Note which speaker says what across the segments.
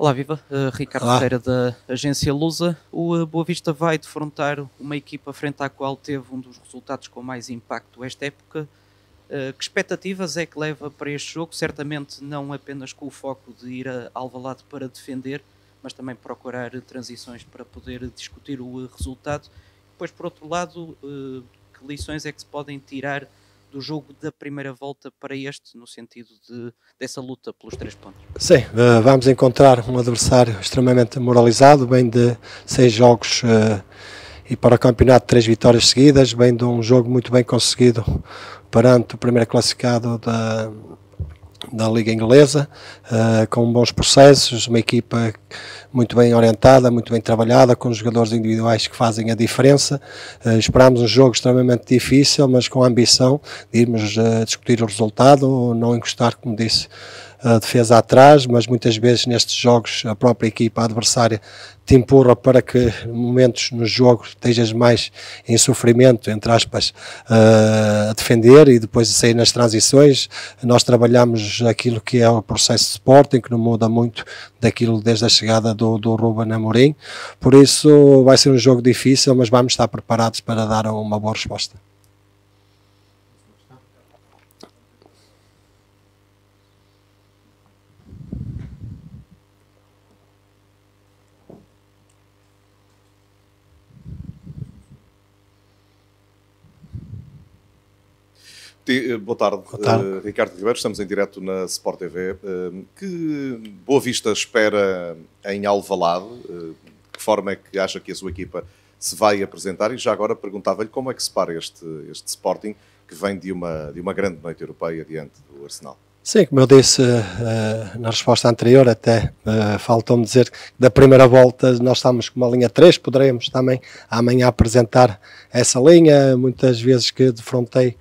Speaker 1: Olá, viva. Uh, Ricardo Olá. Ferreira da agência Lusa. O uh, Boa Vista vai defrontar uma equipa frente à qual teve um dos resultados com mais impacto esta época. Uh, que expectativas é que leva para este jogo? Certamente não apenas com o foco de ir a Alvalade para defender, mas também procurar transições para poder discutir o resultado. Depois, por outro lado, que lições é que se podem tirar do jogo da primeira volta para este, no sentido de, dessa luta pelos três pontos?
Speaker 2: Sim, uh, vamos encontrar um adversário extremamente moralizado, bem de seis jogos uh, e para o campeonato três vitórias seguidas, bem de um jogo muito bem conseguido perante o primeiro classificado da, da Liga Inglesa, uh, com bons processos, uma equipa muito bem orientada, muito bem trabalhada, com jogadores individuais que fazem a diferença. Uh, esperamos um jogo extremamente difícil, mas com a ambição de irmos uh, discutir o resultado, não encostar, como disse, a defesa atrás, mas muitas vezes nestes jogos a própria equipa adversária te empurra para que momentos no jogo estejas mais em sofrimento, entre aspas, uh, a defender e depois a sair nas transições. Nós trabalhamos aquilo que é o processo de Sporting, que não muda muito daquilo desde a chegada do, do Ruben Amorim. Por isso vai ser um jogo difícil, mas vamos estar preparados para dar uma boa resposta.
Speaker 3: Boa tarde, Boa tarde. Uh, Ricardo Ribeiro, estamos em direto na Sport TV. Uh, eh, que Boa Vista espera em Alvalade? Uh, que forma é que acha que a sua equipa se vai apresentar? E já agora perguntava-lhe como é que se para este, este Sporting que vem de uma, de uma grande noite europeia diante do Arsenal.
Speaker 2: Sim, como eu disse na resposta anterior, até faltou-me dizer que da primeira volta nós estamos com uma linha 3, poderemos também amanhã apresentar essa linha, muitas vezes que defrontei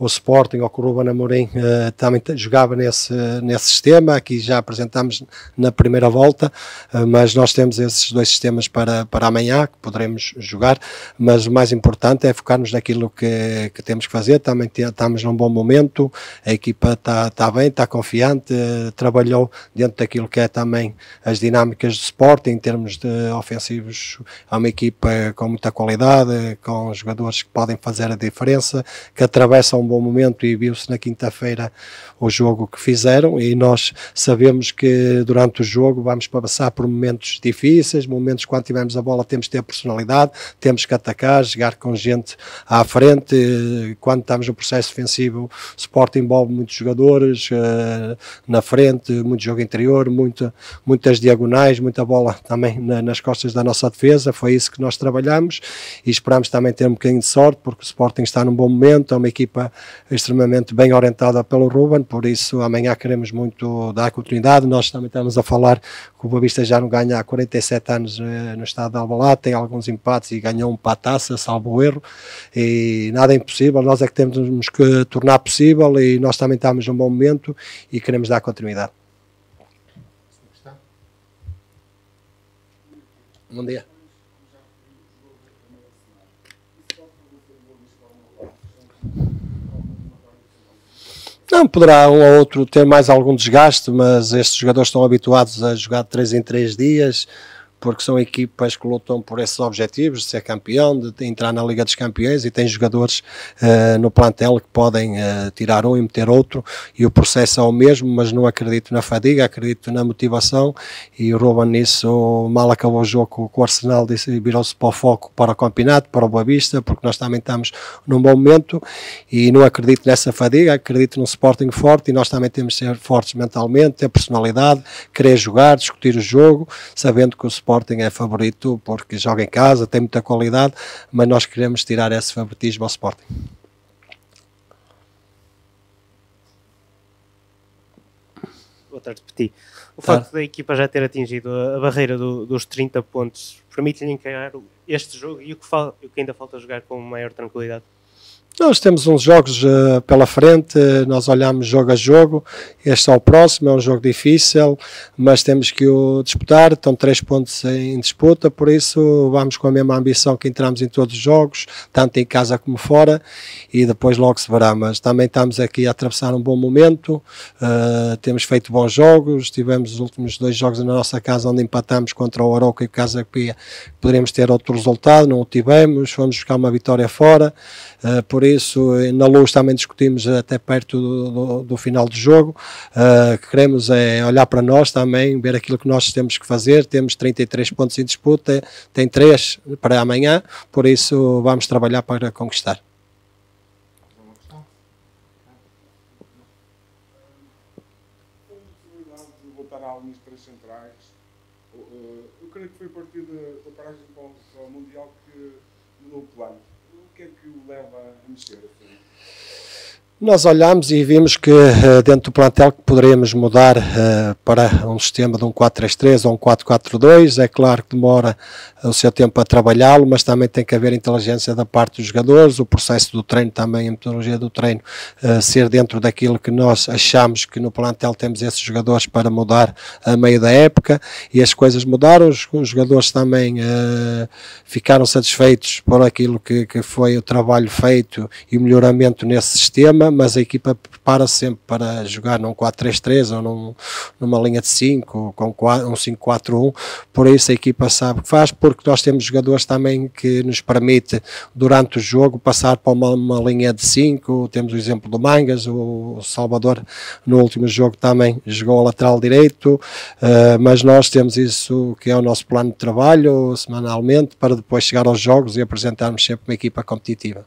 Speaker 2: o Sporting ou o Ruben Amorim uh, também jogava nesse, nesse sistema, aqui já apresentámos na primeira volta, uh, mas nós temos esses dois sistemas para, para amanhã, que poderemos jogar, mas o mais importante é focarmos naquilo que, que temos que fazer, também estamos num bom momento, a equipa está, está bem, está confiante, uh, trabalhou dentro daquilo que é também as dinâmicas do Sporting, em termos de ofensivos, é uma equipa com muita qualidade, com jogadores que podem fazer a diferença, que atravessam bom momento e viu-se na quinta-feira o jogo que fizeram e nós sabemos que durante o jogo vamos passar por momentos difíceis, momentos quando tivermos a bola temos que ter personalidade, temos que atacar, jogar com gente à frente, quando estamos no processo defensivo o Sport envolve muitos jogadores uh, na frente, muito jogo interior, muita, muitas diagonais, muita bola também na, nas costas da nossa defesa, foi isso que nós trabalhamos e esperamos também ter um bocadinho de sorte porque o Sporting está num bom momento, é uma equipa extremamente bem orientada pelo Ruben, por isso amanhã queremos muito dar continuidade. Nós também estamos a falar que o Boa Vista já não ganha há 47 anos eh, no estado de Alvalade, tem alguns empates e ganhou um pataça, salvo erro, e nada é impossível, nós é que temos que tornar possível e nós também estamos num bom momento e queremos dar continuidade. Bom dia. Não, poderá um ou outro ter mais algum desgaste, mas estes jogadores estão habituados a jogar de 3 em 3 dias porque são equipas que lutam por esses objetivos, de ser campeão, de entrar na Liga dos Campeões e tem jogadores uh, no plantel que podem uh, tirar um e meter outro. E o processo é o mesmo, mas não acredito na fadiga, acredito na motivação. E o Ruben nisso mal acabou o jogo com o Arsenal virou-se para o foco para o campeonato, para o Boa Vista, porque nós também estamos num bom momento. E não acredito nessa fadiga, acredito num Sporting forte e nós também temos de ser fortes mentalmente, ter personalidade, querer jogar, discutir o jogo, sabendo que o Sporting Sporting é favorito porque joga em casa, tem muita qualidade, mas nós queremos tirar esse favoritismo ao Sporting.
Speaker 4: Boa tarde, Petit. O facto tá. da equipa já ter atingido a barreira do, dos 30 pontos permite-lhe encarar este jogo e o que, o que ainda falta jogar com maior tranquilidade?
Speaker 2: Nós temos uns jogos uh, pela frente, nós olhamos jogo a jogo. Este é o próximo, é um jogo difícil, mas temos que o disputar. Estão três pontos em disputa, por isso vamos com a mesma ambição que entramos em todos os jogos, tanto em casa como fora, e depois logo se verá. Mas também estamos aqui a atravessar um bom momento, uh, temos feito bons jogos. Tivemos os últimos dois jogos na nossa casa onde empatamos contra o Aroca e o Casa Pia. Poderíamos ter outro resultado, não o tivemos. Fomos buscar uma vitória fora. Uh, por isso, na luz também discutimos até perto do, do, do final do jogo. Uh, queremos é olhar para nós também, ver aquilo que nós temos que fazer. Temos 33 pontos em disputa, tem 3 para amanhã, por isso vamos trabalhar para conquistar.
Speaker 5: Eu creio que foi a partir da paragem Mundial que mudou o plano que é que o leva a mexer? Assim?
Speaker 2: Nós olhamos e vimos que uh, dentro do plantel que poderíamos mudar uh, para um sistema de um 4-3-3 ou um 4-4-2. É claro que demora o seu tempo a trabalhá-lo, mas também tem que haver inteligência da parte dos jogadores, o processo do treino também, a metodologia do treino, uh, ser dentro daquilo que nós achamos que no plantel temos esses jogadores para mudar a meio da época e as coisas mudaram. Os, os jogadores também ficaram satisfeitos por aquilo que, que foi o trabalho feito e o melhoramento nesse sistema mas a equipa prepara sempre para jogar num 4-3-3 ou num, numa linha de 5 com um 5-4-1, por isso a equipa sabe o que faz, porque nós temos jogadores também que nos permite durante o jogo passar para uma, uma linha de 5, temos o exemplo do Mangas, o Salvador no último jogo também jogou a lateral direito, uh, mas nós temos isso que é o nosso plano de trabalho semanalmente para depois chegar aos jogos e apresentarmos sempre uma equipa competitiva.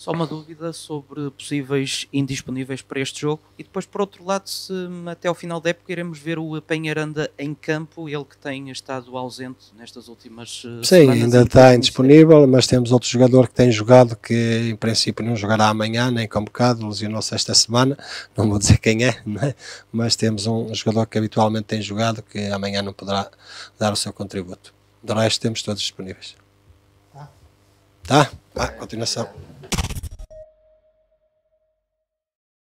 Speaker 1: Só uma dúvida sobre possíveis indisponíveis para este jogo. E depois, por outro lado, se até ao final da época iremos ver o Penharanda em campo, ele que tem estado ausente nestas últimas
Speaker 2: uh, Sim, ainda está indisponível, mas temos outro jogador que tem jogado que em princípio não jogará amanhã, nem convocado, lesionou-se esta semana. Não vou dizer quem é, é, mas temos um jogador que habitualmente tem jogado que amanhã não poderá dar o seu contributo. Do resto, temos todos disponíveis. Tá? Tá? Continuação.